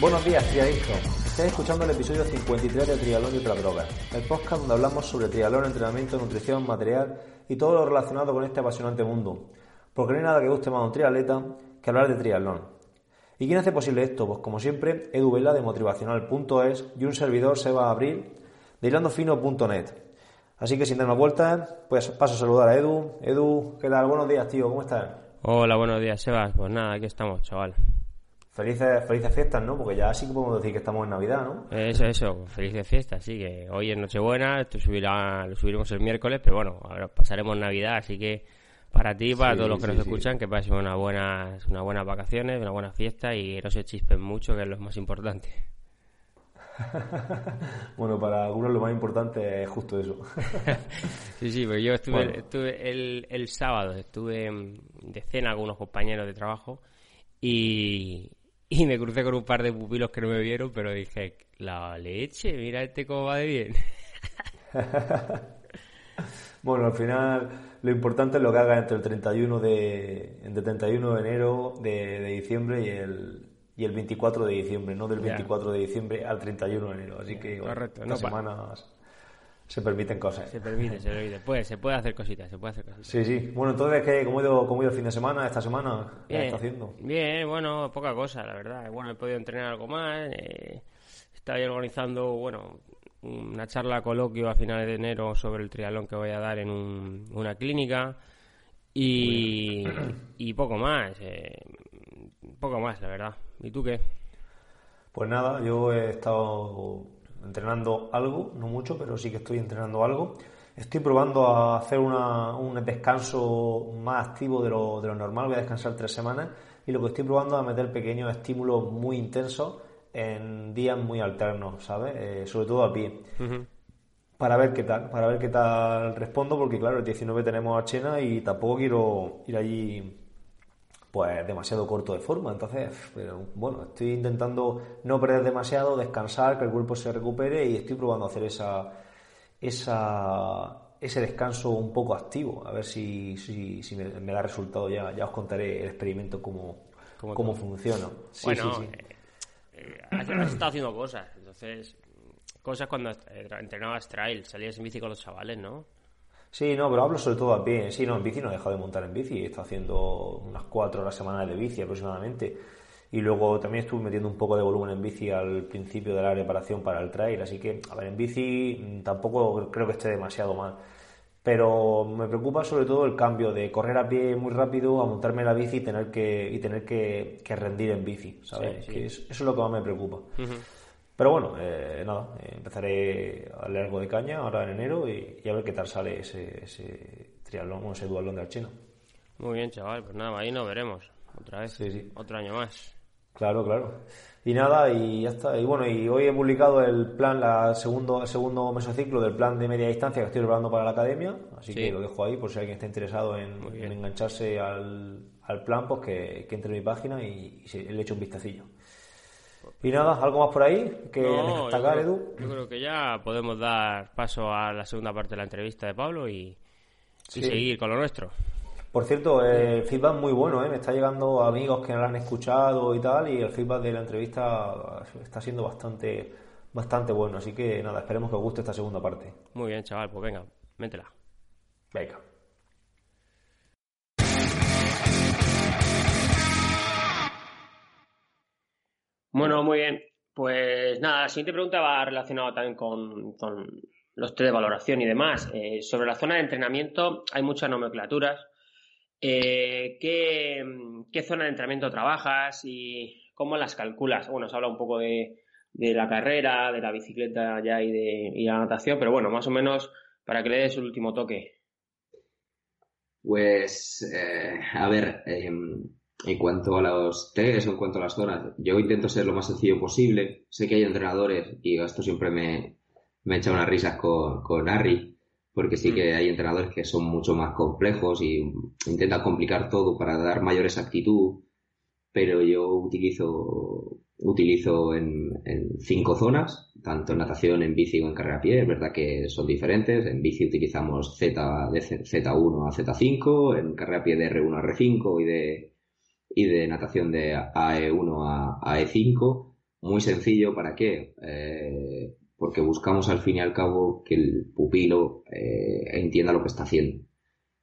Buenos días, triadictos. Estáis escuchando el episodio 53 de Trialón y otras drogas, el podcast donde hablamos sobre trialón, entrenamiento, nutrición, material y todo lo relacionado con este apasionante mundo. Porque no hay nada que guste más a un triatleta que hablar de triatlón. ¿Y quién hace posible esto? Pues como siempre, Edu Vela de motivacional.es y un servidor Seba Abril de hilandofino.net. Así que sin dar más vueltas, pues paso a saludar a Edu. Edu, ¿qué tal? Buenos días, tío, ¿cómo estás? Hola, buenos días, Sebas. Pues nada, aquí estamos, chaval. Felices, felices fiestas, ¿no? Porque ya sí que podemos decir que estamos en Navidad, ¿no? Eso, eso, felices fiestas, sí, que hoy es Nochebuena, esto subirá, lo subiremos el miércoles, pero bueno, ahora pasaremos Navidad, así que para ti y para Sí, todos los que sí, nos sí. escuchan, que pasen una buena, unas buenas vacaciones, una buena fiesta y no se chispen mucho, que es lo más importante. Bueno, para algunos lo más importante es justo eso. Sí, sí, pues yo estuve, Bueno. estuve el, el sábado, estuve mm, de cena con unos compañeros de trabajo y, y me crucé con un par de pupilos que no me vieron, pero dije, la leche, mira este cómo va de bien. Bueno, al final lo importante es lo que haga entre el 31 de, entre el 31 de enero de, de diciembre y el, y el 24 de diciembre, no del Ya. 24 de diciembre al 31 de enero. Así que bueno, Correcto, no semanas se permiten cosas. Se permite, se permite. Puede, se puede hacer cositas, se puede hacer cositas. Sí, sí. Bueno, entonces, ¿qué, ¿cómo, ha ido, ¿cómo ha ido el fin de semana, esta semana? ¿Qué Bien, está haciendo? bien, bueno, poca cosa, la verdad. Bueno, he podido entrenar algo más. Eh, estaba organizando, bueno, una charla coloquio a finales de enero sobre el triatlón que voy a dar en un- una clínica. Y, y poco más, eh, poco más, la verdad. ¿Y tú qué? Pues nada, yo he estado entrenando algo, no mucho, pero sí que estoy entrenando algo. Estoy probando a hacer una- un descanso más activo de lo, de lo normal, voy a descansar tres semanas y lo que estoy probando es a meter pequeños estímulos muy intensos en días muy alternos, ¿sabes? Eh, sobre todo a pie. Para ver qué tal, para ver qué tal respondo, porque claro, el 19 tenemos a Chena y tampoco quiero ir allí pues demasiado corto de forma. Entonces, pero, bueno, estoy intentando no perder demasiado, descansar, que el cuerpo se recupere y estoy probando a hacer esa, esa, ese descanso un poco activo, a ver si, si, si me, me da resultado ya. Ya os contaré el experimento cómo, Cómo cómo funciona. Sí, bueno, sí, sí. eh, eh, has, has estado haciendo cosas, entonces, cosas cuando eh, entrenabas trail, salías en bici con los chavales, ¿no? Sí, no, pero hablo sobre todo a pie. Sí, no, en bici no he dejado de montar en bici. He estado haciendo unas cuatro horas semanales de bici aproximadamente. Y luego también estuve metiendo un poco de volumen en bici al principio de la preparación para el trail. Así que, a ver, en bici tampoco creo que esté demasiado mal. Pero me preocupa sobre todo el cambio de correr a pie muy rápido a montarme la bici y tener que, y tener que, que rendir en bici, ¿sabes? Sí, sí. Que es- eso es lo que más me preocupa. Pero bueno, eh, nada, empezaré a darle algo de caña ahora en enero y, y a ver qué tal sale ese, ese triatlón o ese duatlón de Archena. Muy bien, chaval, pues nada, ahí nos veremos, otra vez, Sí, sí. otro año más. Claro, claro. Y nada, y ya está. Y bueno, y hoy he publicado el plan, la segundo, el segundo mesociclo del plan de media distancia que estoy preparando para la academia, así Sí. que lo dejo ahí por si alguien está interesado en, engancharse al, al plan, pues que, que entre en mi página y, y se- le eche un vistacillo. Y nada, ¿algo más por ahí que No, yo destacar, creo- Edu? Yo creo que ya podemos dar paso a la segunda parte de la entrevista de Pablo y, y seguir con lo nuestro. Por cierto, el feedback muy bueno, ¿eh? Me está llegando amigos que no lo han escuchado y tal, y el feedback de la entrevista está siendo bastante, bastante bueno. Así que nada, esperemos que os guste esta segunda parte. Muy bien, chaval, pues venga, métela. Venga. Bueno, muy bien. Pues nada, la siguiente pregunta va relacionada también con, con los test de valoración y demás. Eh, sobre la zona de entrenamiento hay muchas nomenclaturas. Eh, ¿qué, zona de entrenamiento trabajas y cómo las calculas? Bueno, se habla un poco de, de la carrera, de la bicicleta ya y de y la natación, pero bueno, más o menos para que le des el último toque. Pues, eh, a ver, eh, en cuanto a los test o en cuanto a las zonas, yo intento ser lo más sencillo posible. Sé que hay entrenadores, y esto siempre me, me echa unas risas con, con Harry, porque sí que hay entrenadores que son mucho más complejos y intentan complicar todo para dar mayor exactitud, pero yo utilizo, utilizo en, en cinco zonas, tanto en natación, en bici o en carrera a pie. Es verdad que son diferentes. En bici utilizamos Z de Z- Z1 a Z5, en carrera a pie de R1 a R5 y de, y de natación de AE1 a, a E5. muy sencillo, ¿para qué? Eh, porque buscamos al fin y al cabo que el pupilo eh, entienda lo que está haciendo.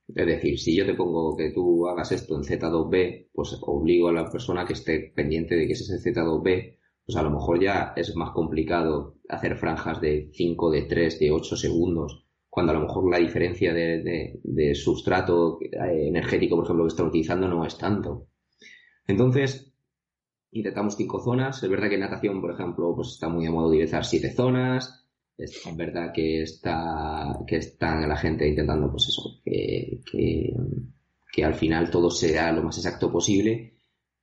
Es decir, si yo te pongo que tú hagas esto en Z2B, pues obligo a la persona que esté pendiente de que es ese Z2B, pues a lo mejor ya es más complicado hacer franjas de 5, de 3, de 8 segundos, cuando a lo mejor la diferencia de, de sustrato eh, energético, por ejemplo, que están utilizando no es tanto. Entonces, intentamos cinco zonas. Es verdad que en natación, por ejemplo, pues está muy de modo utilizar siete zonas. Es verdad que está, que están la gente intentando, pues eso, que, que, al final todo sea lo más exacto posible.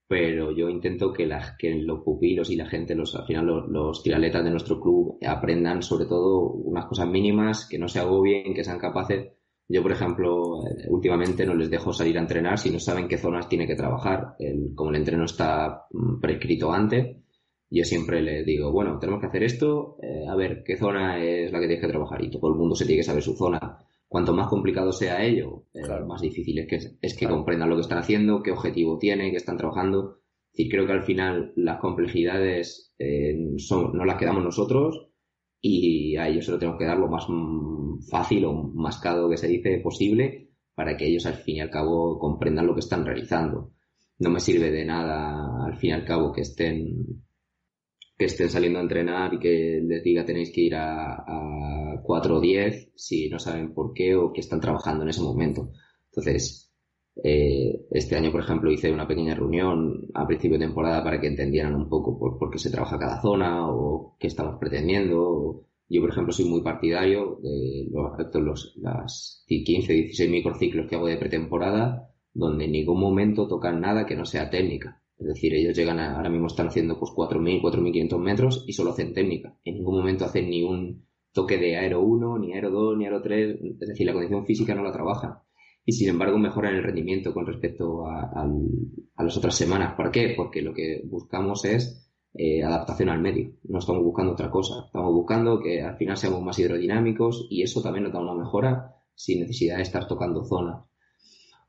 Pero yo intento que, la, que los pupilos y la gente, los, al final los, los tiraletas de nuestro club aprendan sobre todo unas cosas mínimas, que no se agobien, que sean capaces yo, por ejemplo, eh, últimamente no les dejo salir a entrenar si no saben qué zonas tiene que trabajar. El, como el entreno está mm, prescrito antes, yo siempre les digo, bueno, tenemos que hacer esto, eh, a ver qué zona es la que tienes que trabajar y todo el mundo se tiene que saber su zona. Cuanto más complicado sea ello, eh, más difícil es que, es que comprendan lo que están haciendo, qué objetivo tienen, qué están trabajando. Y creo que al final las complejidades son, no las quedamos nosotros, y a ellos se lo tenemos que dar lo más mm, fácil o mascado que se dice posible para que ellos al fin y al cabo comprendan lo que están realizando. No me sirve de nada al fin y al cabo que estén que estén saliendo a entrenar y que les diga tenéis que ir a, a 4 o 10 si no saben por qué o qué están trabajando en ese momento. Entonces, eh, este año, por ejemplo, hice una pequeña reunión a principio de temporada para que entendieran un poco por, qué se trabaja cada zona o qué estamos pretendiendo. Yo, por ejemplo, soy muy partidario de los, los las 15, 16 microciclos que hago de pretemporada, donde en ningún momento tocan nada que no sea técnica. Es decir, ellos llegan ahora mismo están haciendo pues 4.000, 4.500 metros y solo hacen técnica. En ningún momento hacen ni un toque de aero 1, ni aero 2, ni aero 3. Es decir, la condición física no la trabajan y sin embargo mejoran el rendimiento con respecto a, las otras semanas. ¿Por qué? Porque lo que buscamos es eh, adaptación al medio. No estamos buscando otra cosa. Estamos buscando que al final seamos más hidrodinámicos y eso también nos da una mejora sin necesidad de estar tocando zonas.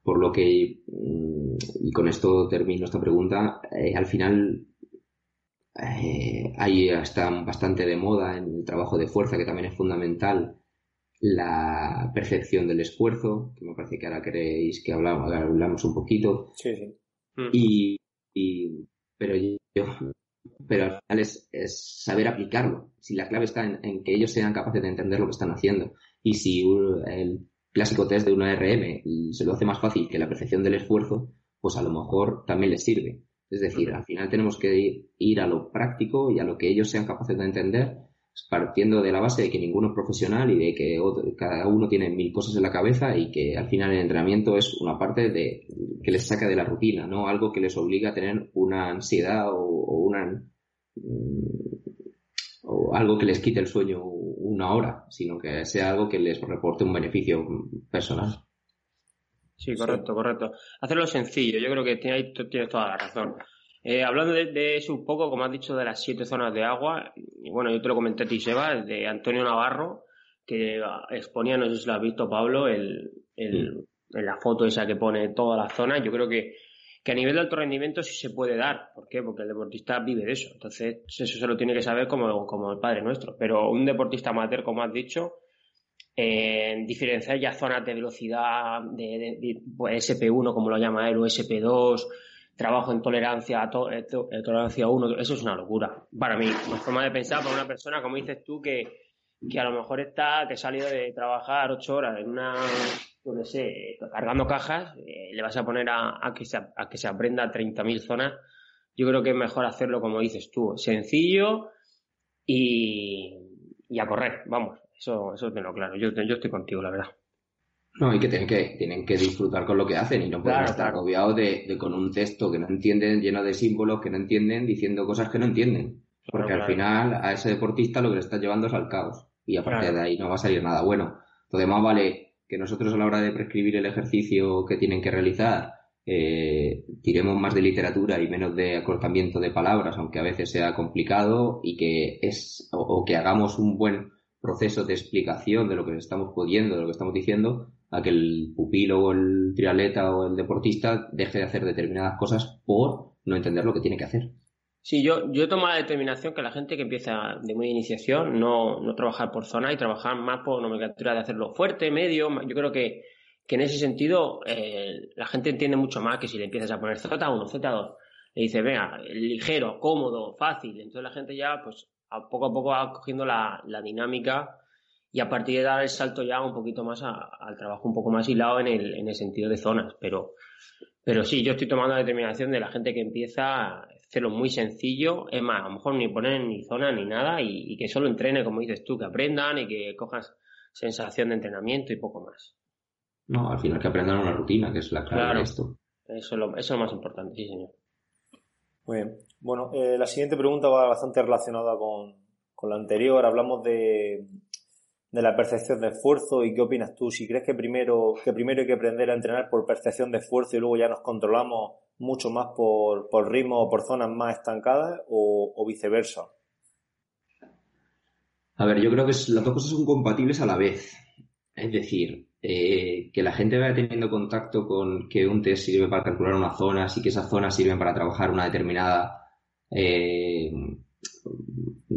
Por lo que, mm, y con esto termino esta pregunta, eh, al final eh, ahí está bastante de moda en el trabajo de fuerza, que también es fundamental la percepción del esfuerzo, que me parece que ahora queréis que hablamos, hablamos un poquito. Sí, sí. Mm. Y, pero yo, pero al final es, saber aplicarlo. Si la clave está en, que ellos sean capaces de entender lo que están haciendo. Y si el clásico test de una RM se lo hace más fácil que la percepción del esfuerzo, pues a lo mejor también les sirve. Es decir, al final tenemos que ir a lo práctico y a lo que ellos sean capaces de entender partiendo de la base de que ninguno es profesional y de que cada uno tiene mil cosas en la cabeza y que al final el entrenamiento es una parte de que les saca de la rutina, no algo que les obliga a tener una ansiedad o, una mm, o algo que les quite el sueño una hora, sino que sea algo que les reporte un beneficio personal. Sí, correcto, correcto. Hacerlo sencillo, yo creo que tienes toda la razón. Eh, hablando de, eso un poco, como has dicho, de las siete zonas de agua, y bueno, yo te lo comenté a ti, Seba, de Antonio Navarro, que exponía, no sé si lo has visto, Pablo, el, el, en la foto esa que pone todas las zonas. Yo creo que, que a nivel de alto rendimiento sí se puede dar. ¿Por qué? Porque el deportista vive de eso. Entonces, eso se lo tiene que saber como, como el padre nuestro. Pero un deportista amateur, como has dicho, eh, diferenciar ya zonas de velocidad de, de, pues, SP1, como lo llama él, o SP2, trabajo en tolerancia a to eh, eh, tolerancia a uno, eso es una locura. Para mí, una forma de pensar para una persona, como dices tú, que, que a lo mejor está, que ha salido de trabajar ocho horas en una, no sé, cargando cajas, eh, le vas a poner a, a, que se, a que se aprenda 30.000 zonas. Yo creo que es mejor hacerlo como dices tú, sencillo y, y a correr, vamos, eso, eso tengo claro. Yo, yo estoy contigo, la verdad. No, y que tienen que, tienen que disfrutar con lo que hacen y no pueden estar agobiados de, con un texto que no entienden, lleno de símbolos que no entienden, diciendo cosas que no entienden. Porque al final a ese deportista lo que le está llevando es al caos. Y a partir de ahí no va a salir nada bueno. Entonces más vale que nosotros a la hora de prescribir el ejercicio que tienen que realizar, eh, tiremos más de literatura y menos de acortamiento de palabras, aunque a veces sea complicado, y que es, o que hagamos un buen proceso de explicación de lo que estamos pudiendo, de lo que estamos diciendo, a que el pupilo o el triatleta o el deportista deje de hacer determinadas cosas por no entender lo que tiene que hacer. Sí, yo, yo tomo la determinación que la gente que empieza de muy iniciación no, no trabajar por zona y trabajar más por nomenclatura de hacerlo fuerte, medio. Yo creo que, que en ese sentido eh, la gente entiende mucho más que si le empiezas a poner Z1, Z2, le dice, venga, ligero, cómodo, fácil. Entonces la gente ya, pues, a poco a poco va cogiendo la, la dinámica y a partir de dar el salto ya un poquito más al trabajo un poco más hilado en el, en el sentido de zonas. Pero, pero sí, yo estoy tomando la determinación de la gente que empieza a hacerlo muy sencillo, es más, a lo mejor ni poner ni zona ni nada y, que solo entrene, como dices tú, que aprendan y que cojas sensación de entrenamiento y poco más. No, al final que aprendan una rutina, que es la clave de esto. Eso es, lo, eso es lo más importante, sí, señor. Muy bien. Bueno, eh, la siguiente pregunta va bastante relacionada con, con la anterior. Hablamos de, de la percepción de esfuerzo y qué opinas tú, si crees que primero, que primero hay que aprender a entrenar por percepción de esfuerzo y luego ya nos controlamos mucho más por, por ritmo o por zonas más estancadas o, viceversa. A ver, yo creo que las dos cosas son compatibles a la vez. Es decir, eh, que la gente vaya teniendo contacto con que un test sirve para calcular una zona, y que esas zonas sirven para trabajar una determinada eh,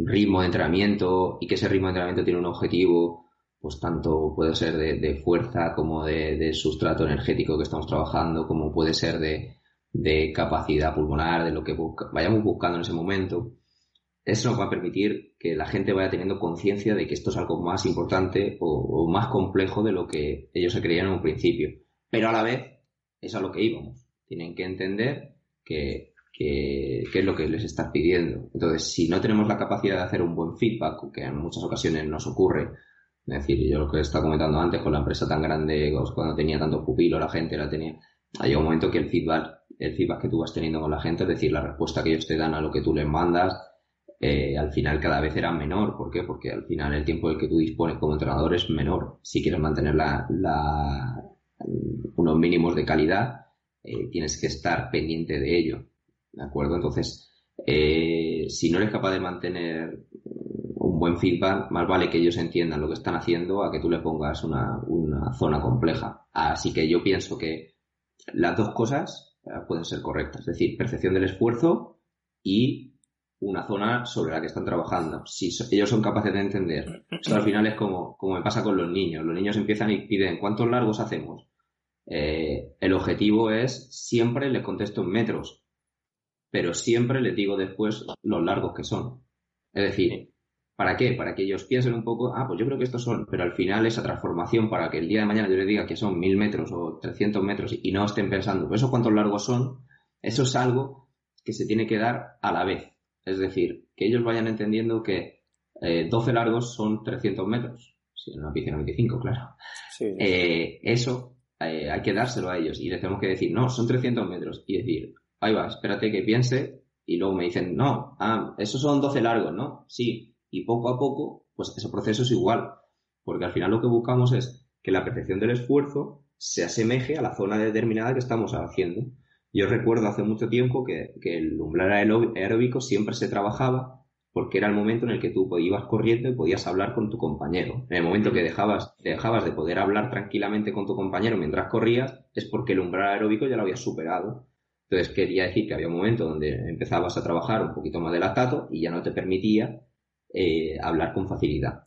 ritmo de entrenamiento y que ese ritmo de entrenamiento tiene un objetivo, pues tanto puede ser de, fuerza como de, sustrato energético que estamos trabajando, como puede ser de, capacidad pulmonar, de lo que vayamos buscando en ese momento. Eso nos va a permitir que la gente vaya teniendo conciencia de que esto es algo más importante o, más complejo de lo que ellos se creían en un principio. Pero a la vez es a lo que íbamos. Tienen que entender que qué, es lo que les estás pidiendo. Entonces, si no tenemos la capacidad de hacer un buen feedback, que en muchas ocasiones nos ocurre, es decir, yo lo que estaba comentando antes con la empresa tan grande, cuando tenía tanto pupilo, la gente la tenía, hay un momento que el feedback, el feedback que tú vas teniendo con la gente, es decir, la respuesta que ellos te dan a lo que tú les mandas, eh, al final cada vez era menor. ¿Por qué? Porque al final el tiempo del que tú dispones como entrenador es menor. Si quieres mantener la, unos mínimos de calidad, eh, tienes que estar pendiente de ello. ¿De acuerdo? Entonces, eh, si no eres capaz de mantener un buen feedback, más vale que ellos entiendan lo que están haciendo a que tú le pongas una, zona compleja. Así que yo pienso que las dos cosas eh, pueden ser correctas, es decir, percepción del esfuerzo y una zona sobre la que están trabajando. Si ellos son capaces de entender, esto al final es como, como me pasa con los niños. Los niños empiezan y piden, ¿cuántos largos hacemos? Eh, el objetivo es, siempre les contesto en metros pero siempre les digo después los largos que son. Es decir, ¿para qué? Para que ellos piensen un poco, ah, pues yo creo que estos son, pero al final esa transformación para que el día de mañana yo les diga que son mil metros o 300 metros y no estén pensando, ¿eso cuántos largos son? Eso es algo que se tiene que dar a la vez. Es decir, que ellos vayan entendiendo que 12 eh, largos son 300 metros. Si en una piscina 25, claro. Eh, eso eh, hay que dárselo a ellos y les tenemos que decir, no, son 300 metros. Y decir, ahí va, espérate que piense, y luego me dicen, no, ah, esos son 12 largos, ¿no? Sí, y poco a poco, pues ese proceso es igual, porque al final lo que buscamos es que la percepción del esfuerzo se asemeje a la zona determinada que estamos haciendo. Yo recuerdo hace mucho tiempo que, el umbral aeróbico siempre se trabajaba porque era el momento en el que tú ibas corriendo y podías hablar con tu compañero. En el momento que dejabas, dejabas de poder hablar tranquilamente con tu compañero mientras corrías, es porque el umbral aeróbico ya lo habías superado. Entonces quería decir que había un momento donde empezabas a trabajar un poquito más de lactato y ya no te permitía eh, hablar con facilidad.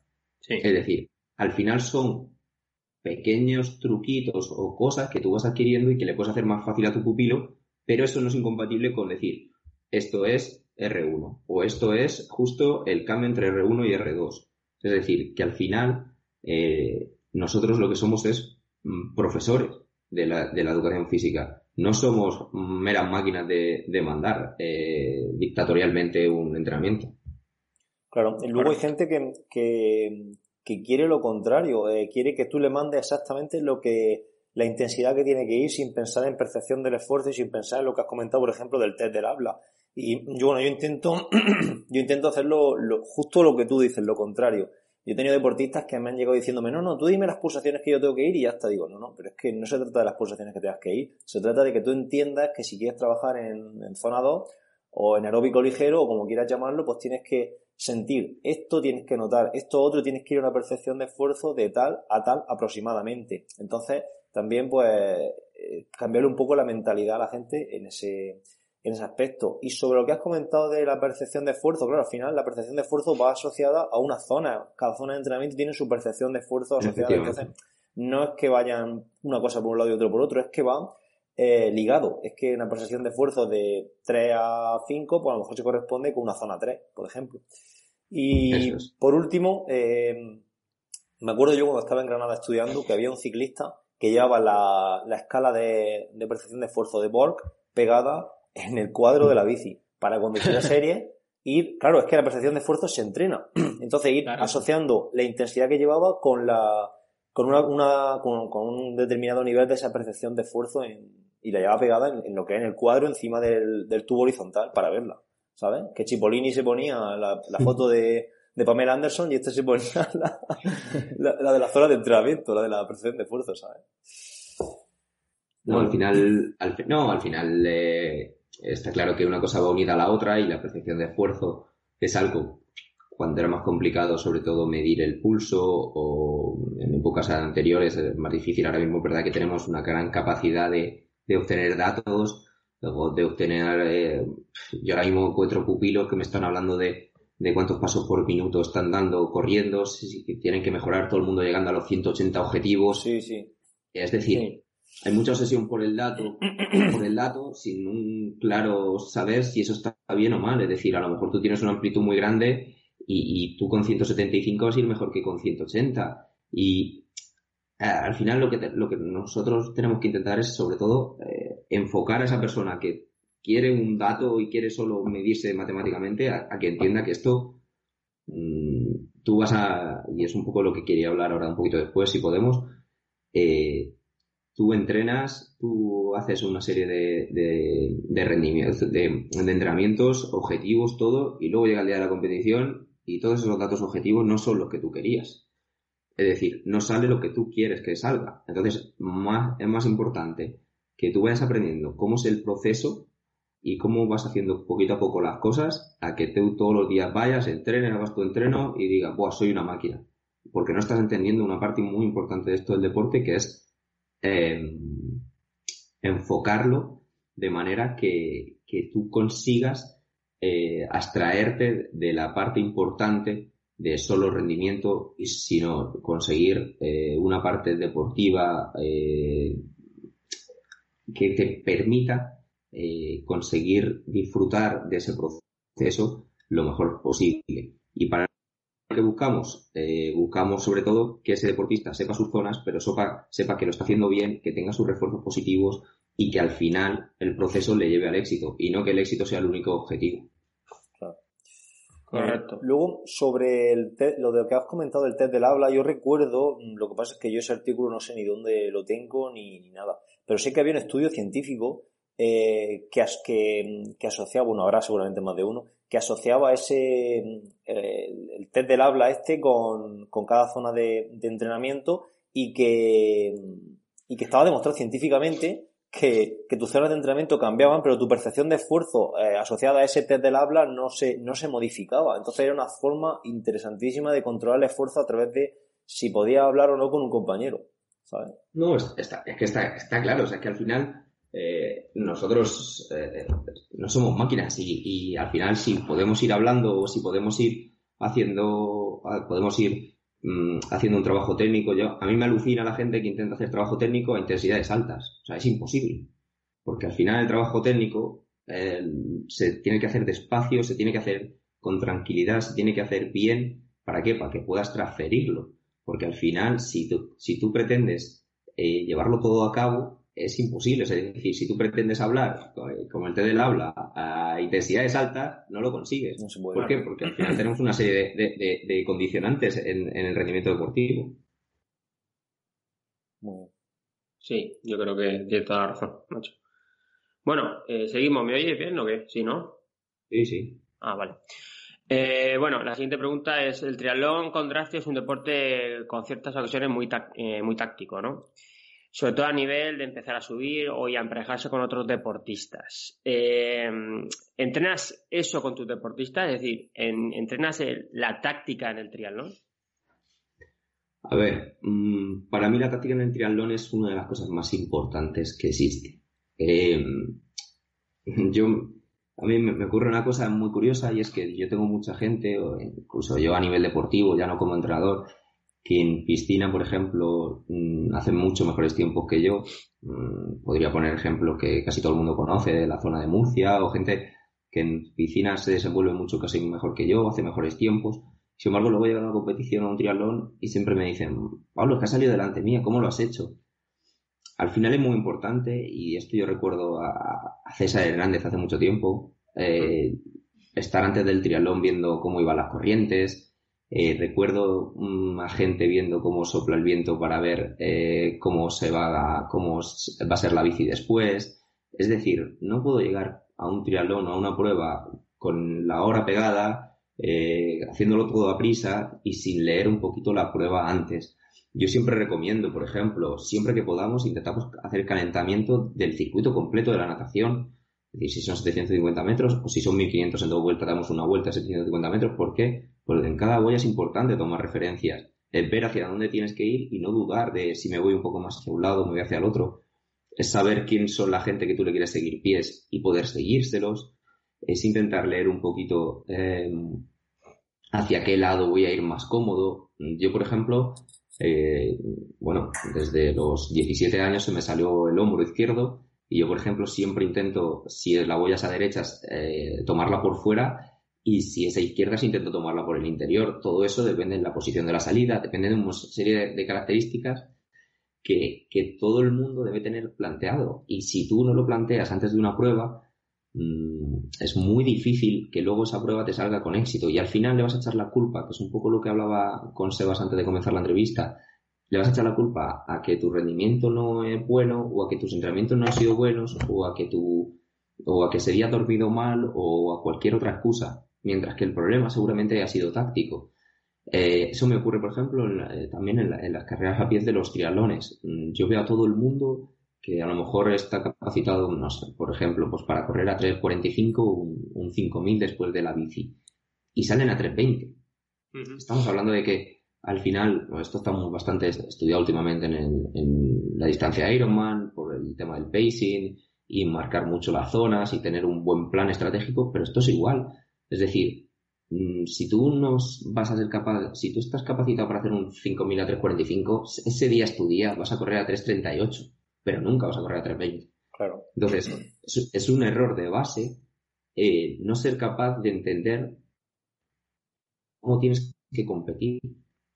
Es decir, al final son pequeños truquitos o cosas que tú vas adquiriendo y que le puedes hacer más fácil a tu pupilo, pero eso no es incompatible con decir esto es R1 o esto es justo el cambio entre R1 y R2. Es decir, que al final eh, nosotros lo que somos es mm, profesores de la, de la educación física no somos meras máquinas de, mandar eh, dictatorialmente un entrenamiento. Claro, y luego hay gente que, que, quiere lo contrario, eh, quiere que tú le mandes exactamente lo que la intensidad que tiene que ir sin pensar en percepción del esfuerzo y sin pensar en lo que has comentado, por ejemplo, del test del habla. Y yo, bueno, yo intento, yo intento hacerlo justo lo que tú dices, lo contrario. Yo he tenido deportistas que me han llegado diciéndome, no, no, tú dime las pulsaciones que yo tengo que ir y ya está. Digo, no, no, pero es que no se trata de las pulsaciones que tengas que ir. Se trata de que tú entiendas que si quieres trabajar en, zona 2 o en aeróbico ligero o como quieras llamarlo, pues tienes que sentir esto, tienes que notar esto otro, tienes que ir a una percepción de esfuerzo de tal a tal aproximadamente. Entonces, también pues eh, cambiarle un poco la mentalidad a la gente en ese, en ese aspecto. Y sobre lo que has comentado de la percepción de esfuerzo, claro, al final la percepción de esfuerzo va asociada a una zona. Cada zona de entrenamiento tiene su percepción de esfuerzo asociada. Entonces, no es que vayan una cosa por un lado y otro por otro, es que van eh, ligado. Es que una percepción de esfuerzo de 3 a 5, pues a lo mejor se corresponde con una zona 3, por ejemplo. Y por último, eh, me acuerdo yo cuando estaba en Granada estudiando que había un ciclista que llevaba la, escala de, percepción de esfuerzo de Borg pegada en el cuadro de la bici para cuando hiciera serie ir, claro, es que la percepción de esfuerzo se entrena. Entonces ir asociando la intensidad que llevaba con la con una, una con, un determinado nivel de esa percepción de esfuerzo y la llevaba pegada en, lo que es en el cuadro encima del, del tubo horizontal para verla. ¿Sabes? Que Chipolini se ponía la, la foto de, de Pamela Anderson y este se ponía la, la, de la zona de entrenamiento, la de la percepción de esfuerzo, ¿sabes? No, al final, al, no, al final eh, está claro que una cosa va unida a la otra y la percepción de esfuerzo es algo cuando era más complicado, sobre todo medir el pulso o en épocas anteriores es más difícil. Ahora mismo, verdad que tenemos una gran capacidad de, de obtener datos, luego de obtener, eh, yo ahora mismo encuentro pupilos que me están hablando de de cuántos pasos por minuto están dando corriendo, si, tienen que mejorar todo el mundo llegando a los 180 objetivos. Sí, sí. Es decir, hay mucha obsesión por el dato, por el dato, sin un claro saber si eso está bien o mal. Es decir, a lo mejor tú tienes una amplitud muy grande y, tú con 175 vas a ir mejor que con 180. Y eh, al final lo que, lo que nosotros tenemos que intentar es sobre todo eh, enfocar a esa persona que quiere un dato y quiere solo medirse matemáticamente, a, que entienda que esto mm, tú vas a, y es un poco lo que quería hablar ahora un poquito después, si podemos, eh, tú entrenas, tú haces una serie de, de, rendimientos, de, entrenamientos, objetivos, todo, y luego llega el día de la competición y todos esos datos objetivos no son los que tú querías. Es decir, no sale lo que tú quieres que salga. Entonces, más, es más importante que tú vayas aprendiendo cómo es el proceso y cómo vas haciendo poquito a poco las cosas a que tú todos los días vayas, entrenes, hagas tu entreno y digas, Buah, soy una máquina. Porque no estás entendiendo una parte muy importante de esto del deporte que es em, enfocarlo de manera que, tú consigas eh, abstraerte de la parte importante de solo rendimiento, sino conseguir eh, una parte deportiva eh, que te permita conseguir disfrutar de ese proceso lo mejor posible. Y para que buscamos, eh, buscamos sobre todo que ese deportista sepa sus zonas, pero sepa, sepa que lo está haciendo bien, que tenga sus refuerzos positivos y que al final el proceso le lleve al éxito y no que el éxito sea el único objetivo. Correcto. luego, sobre el lo de lo que has comentado del test del habla, yo recuerdo, lo que pasa es que yo ese artículo no sé ni dónde lo tengo ni, ni nada, pero sé que había un estudio científico eh, que, que, asociaba, bueno, habrá seguramente más de uno, que asociaba ese, eh, el test del habla este con, cada zona de, entrenamiento y que, y que estaba demostrado científicamente que, tus zonas de entrenamiento cambiaban, pero tu percepción de esfuerzo eh, asociada a ese test del habla no se, no se modificaba. Entonces era una forma interesantísima de controlar el esfuerzo a través de si podía hablar o no con un compañero. ¿sabes? No, está, es que está, está claro, o sea, que al final eh, nosotros eh, no somos máquinas y, al final si podemos ir hablando o si podemos ir haciendo, podemos ir mm, haciendo un trabajo técnico, yo, a mí me alucina la gente que intenta hacer trabajo técnico a intensidades altas. O sea, es imposible. Porque al final el trabajo técnico eh, se tiene que hacer despacio, se tiene que hacer con tranquilidad, se tiene que hacer bien. ¿Para qué? Para que puedas transferirlo. Porque al final, si tú, si tú pretendes llevarlo todo a cabo, es imposible. Es decir, si tú pretendes hablar como el té del habla a intensidades altas, no lo consigues. ¿Por qué? Porque al final tenemos una serie de, condicionantes en, el rendimiento deportivo. Sí, yo creo que tiene toda la razón, macho. Bueno, eh, seguimos. ¿Me oyes bien o qué? ¿Sí, no? Sí, sí. Ah, vale. Eh, bueno, la siguiente pregunta es, el triatlón con es un deporte con ciertas ocasiones muy, eh, muy táctico, ¿no? Sobre todo a nivel de empezar a subir o a emparejarse con otros deportistas. Eh, ¿Entrenas eso con tus deportistas? Es decir, ¿entrenas la táctica en el triatlón? A ver, mm, para mí la táctica en el triatlón es una de las cosas más importantes que existe. Eh, yo, a mí me, ocurre una cosa muy curiosa y es que yo tengo mucha gente, incluso yo a nivel deportivo, ya no como entrenador, que en piscina, por ejemplo, mm, hacen mucho mejores tiempos que yo. Mm, podría poner ejemplos que casi todo el mundo conoce de la zona de Murcia o gente que en piscina se desenvuelve mucho casi mejor que yo, hace mejores tiempos. Sin embargo, luego llegan a una competición o a un triatlón y siempre me dicen, Pablo, es que has salido delante mía, ¿cómo lo has hecho? Al final es muy importante, y esto yo recuerdo a, César Hernández hace mucho tiempo, eh, estar antes del triatlón viendo cómo iban las corrientes, eh, recuerdo a gente viendo cómo sopla el viento para ver eh, cómo se va cómo va a ser la bici después. Es decir, no puedo llegar a un triatlón o a una prueba con la hora pegada eh, haciéndolo todo a prisa y sin leer un poquito la prueba antes. Yo siempre recomiendo, por ejemplo, siempre que podamos, intentamos hacer calentamiento del circuito completo de la natación. Es decir, si son 750 metros o si son 1500 en dos vueltas, damos una vuelta a 750 metros. ¿Por qué? Porque en cada huella es importante tomar referencias, es ver hacia dónde tienes que ir y no dudar de si me voy un poco más hacia un lado, me voy hacia el otro. Es saber quién son la gente que tú le quieres seguir pies y poder seguírselos. Es intentar leer un poquito eh, hacia qué lado voy a ir más cómodo. Yo, por ejemplo, eh, bueno, desde los 17 años se me salió el hombro izquierdo y yo, por ejemplo, siempre intento, si la voy a esa derecha, eh, tomarla por fuera y si es a izquierdas intento tomarla por el interior. Todo eso depende de la posición de la salida, depende de una serie de características que, que todo el mundo debe tener planteado. Y si tú no lo planteas antes de una prueba, Mm, es muy difícil que luego esa prueba te salga con éxito y al final le vas a echar la culpa, que es un poco lo que hablaba con Sebas antes de comenzar la entrevista, le vas a echar la culpa a que tu rendimiento no es bueno o a que tus entrenamientos no han sido buenos o a que tu o a que sería dormido mal o a cualquier otra excusa, mientras que el problema seguramente ha sido táctico. Eh, eso me ocurre, por ejemplo, eh, también en, en, las carreras a pies de los triatlones. Mm, yo veo a todo el mundo que a lo mejor está capacitado, no sé, por ejemplo, pues para correr a 3.45 un, un 5.000 después de la bici y salen a 3.20. Estamos hablando de que al final, esto está bastante estudiado últimamente en, la distancia Ironman por el tema del pacing y marcar mucho las zonas y tener un buen plan estratégico, pero esto es igual. Es decir, mm, si tú no vas a ser capaz, si tú estás capacitado para hacer un 5.000 a 3.45, ese día es tu día, vas a correr a 3.38 pero nunca vas a correr a 320. Claro. Entonces, es, un error de base eh, no ser capaz de entender cómo tienes que competir.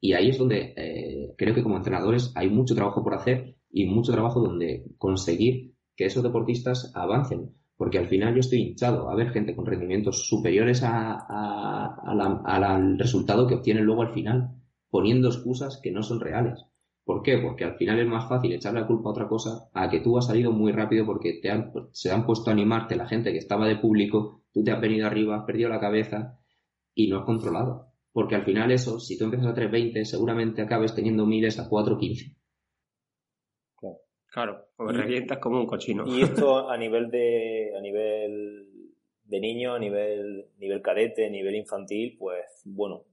Y ahí es donde eh, creo que como entrenadores hay mucho trabajo por hacer y mucho trabajo donde conseguir que esos deportistas avancen. Porque al final yo estoy hinchado a ver gente con rendimientos superiores al resultado que obtienen luego al final, poniendo excusas que no son reales. ¿Por qué? Porque al final es más fácil echarle la culpa a otra cosa a que tú has salido muy rápido porque te han, se han puesto a animarte la gente que estaba de público, tú te has venido arriba, has perdido la cabeza y no has controlado. Porque al final eso, si tú empiezas a 3.20, seguramente acabes teniendo miles a 4.15. Claro, claro pues revientas como un cochino. Y esto a nivel de, a nivel de niño, a nivel, nivel cadete, nivel infantil, pues bueno,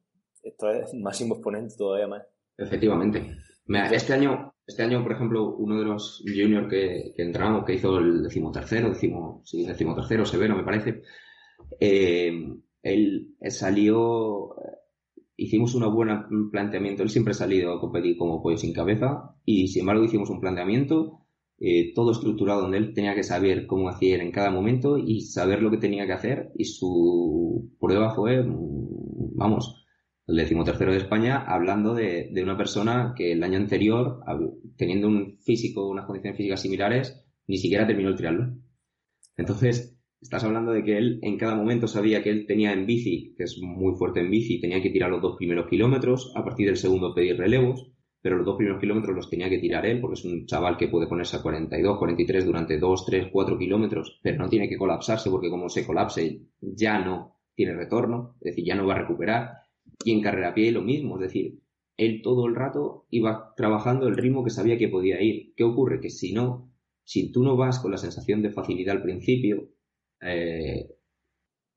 esto es máximo exponente todavía más. Efectivamente. Este año, este año, por ejemplo, uno de los juniors que, que entramos, que hizo el decimotercero, decimo, sí, decimotercero, severo, me parece, eh, él salió, hicimos un buen planteamiento, él siempre ha salido a competir como pollo sin cabeza, y sin embargo hicimos un planteamiento eh, todo estructurado donde él tenía que saber cómo hacía en cada momento y saber lo que tenía que hacer, y su prueba fue, mm, vamos, el decimotercero de España, hablando de, una persona que el año anterior, teniendo un físico, unas condiciones físicas similares, ni siquiera terminó el triatlón. Entonces, estás hablando de que él en cada momento sabía que él tenía en bici, que es muy fuerte en bici, tenía que tirar los dos primeros kilómetros, a partir del segundo pedir relevos, pero los dos primeros kilómetros los tenía que tirar él, porque es un chaval que puede ponerse a 42, 43 durante 2, 3, 4 kilómetros, pero no tiene que colapsarse, porque como se colapse ya no tiene retorno, es decir, ya no va a recuperar. Y en carrera a pie lo mismo, es decir, él todo el rato iba trabajando el ritmo que sabía que podía ir. ¿Qué ocurre? Que si no, si tú no vas con la sensación de facilidad al principio, eh,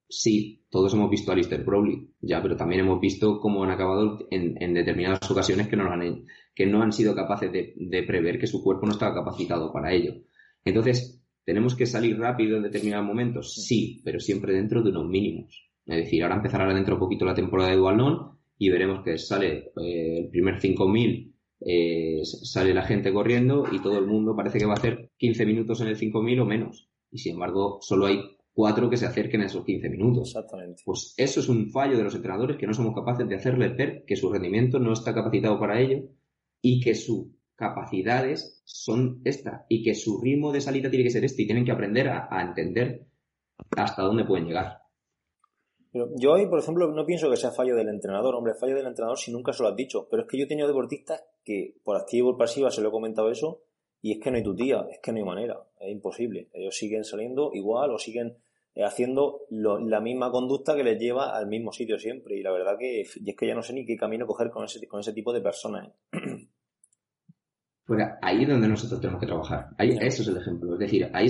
sí, todos hemos visto a Lister Crowley, ya, pero también hemos visto cómo han acabado en, determinadas ocasiones que no, han, que no han sido capaces de, prever que su cuerpo no estaba capacitado para ello. Entonces, ¿Tenemos que salir rápido en determinados momentos? Sí, pero siempre dentro de unos mínimos. Es decir, ahora empezará dentro un poquito la temporada de Dualón y veremos que sale eh, el primer 5000, eh, sale la gente corriendo y todo el mundo parece que va a hacer 15 minutos en el 5000 o menos. Y sin embargo, solo hay cuatro que se acerquen a esos 15 minutos. Exactamente. Pues eso es un fallo de los entrenadores que no somos capaces de hacerles ver que su rendimiento no está capacitado para ello y que sus capacidades son esta y que su ritmo de salida tiene que ser este y tienen que aprender a, entender hasta dónde pueden llegar. Pero yo ahí, por ejemplo, no pienso que sea fallo del entrenador. Hombre, fallo del entrenador si nunca se lo has dicho. Pero es que yo he tenido deportistas que por activo por pasiva se lo he comentado eso y es que no hay tu tía, es que no hay manera, es imposible. Ellos siguen saliendo igual o siguen eh, haciendo la misma conducta que les lleva al mismo sitio siempre. Y la verdad que es que ya no sé ni qué camino coger con ese, con ese tipo de personas. ¿eh? Pues ahí es donde nosotros tenemos que trabajar. Ahí, Eso es el ejemplo. Es decir, ahí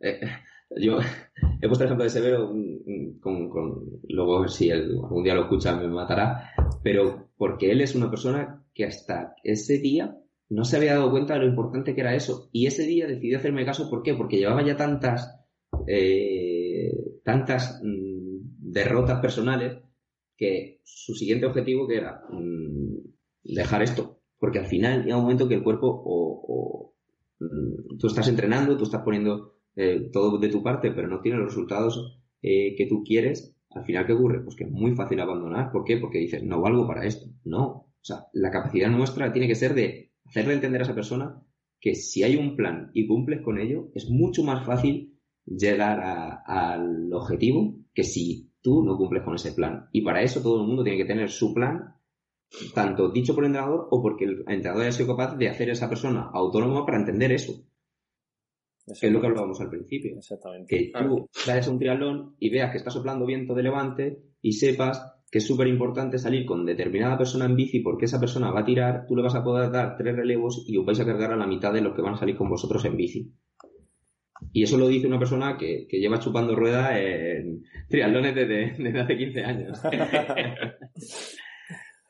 eh, yo he puesto el ejemplo de Severo con, con luego si algún día lo escucha me matará, pero porque él es una persona que hasta ese día no se había dado cuenta de lo importante que era eso. Y ese día decidió hacerme caso, ¿por qué? Porque llevaba ya tantas tantas mm, derrotas personales que su siguiente objetivo que era mm, dejar esto. Porque al final llega un momento que el cuerpo o, mm, tú estás entrenando, tú estás poniendo eh, todo de tu parte, pero no tiene los resultados eh, que tú quieres. Al final, ¿qué ocurre? Pues que es muy fácil abandonar. ¿Por qué? Porque dices, no valgo para esto. No. O sea, la capacidad nuestra tiene que ser de hacerle entender a esa persona que si hay un plan y cumples con ello, es mucho más fácil llegar al objetivo que si tú no cumples con ese plan. Y para eso todo el mundo tiene que tener su plan, tanto dicho por el entrenador o porque el entrenador haya sido capaz de hacer a esa persona autónoma para entender eso. Que es lo que hablábamos al principio. Exactamente. Que tú vayas a un triatlón y veas que está soplando viento de levante y sepas que es súper importante salir con determinada persona en bici porque esa persona va a tirar, tú le vas a poder dar tres relevos y os vais a cargar a la mitad de los que van a salir con vosotros en bici. Y eso lo dice una persona que, lleva chupando ruedas en triatlones desde, hace 15 años.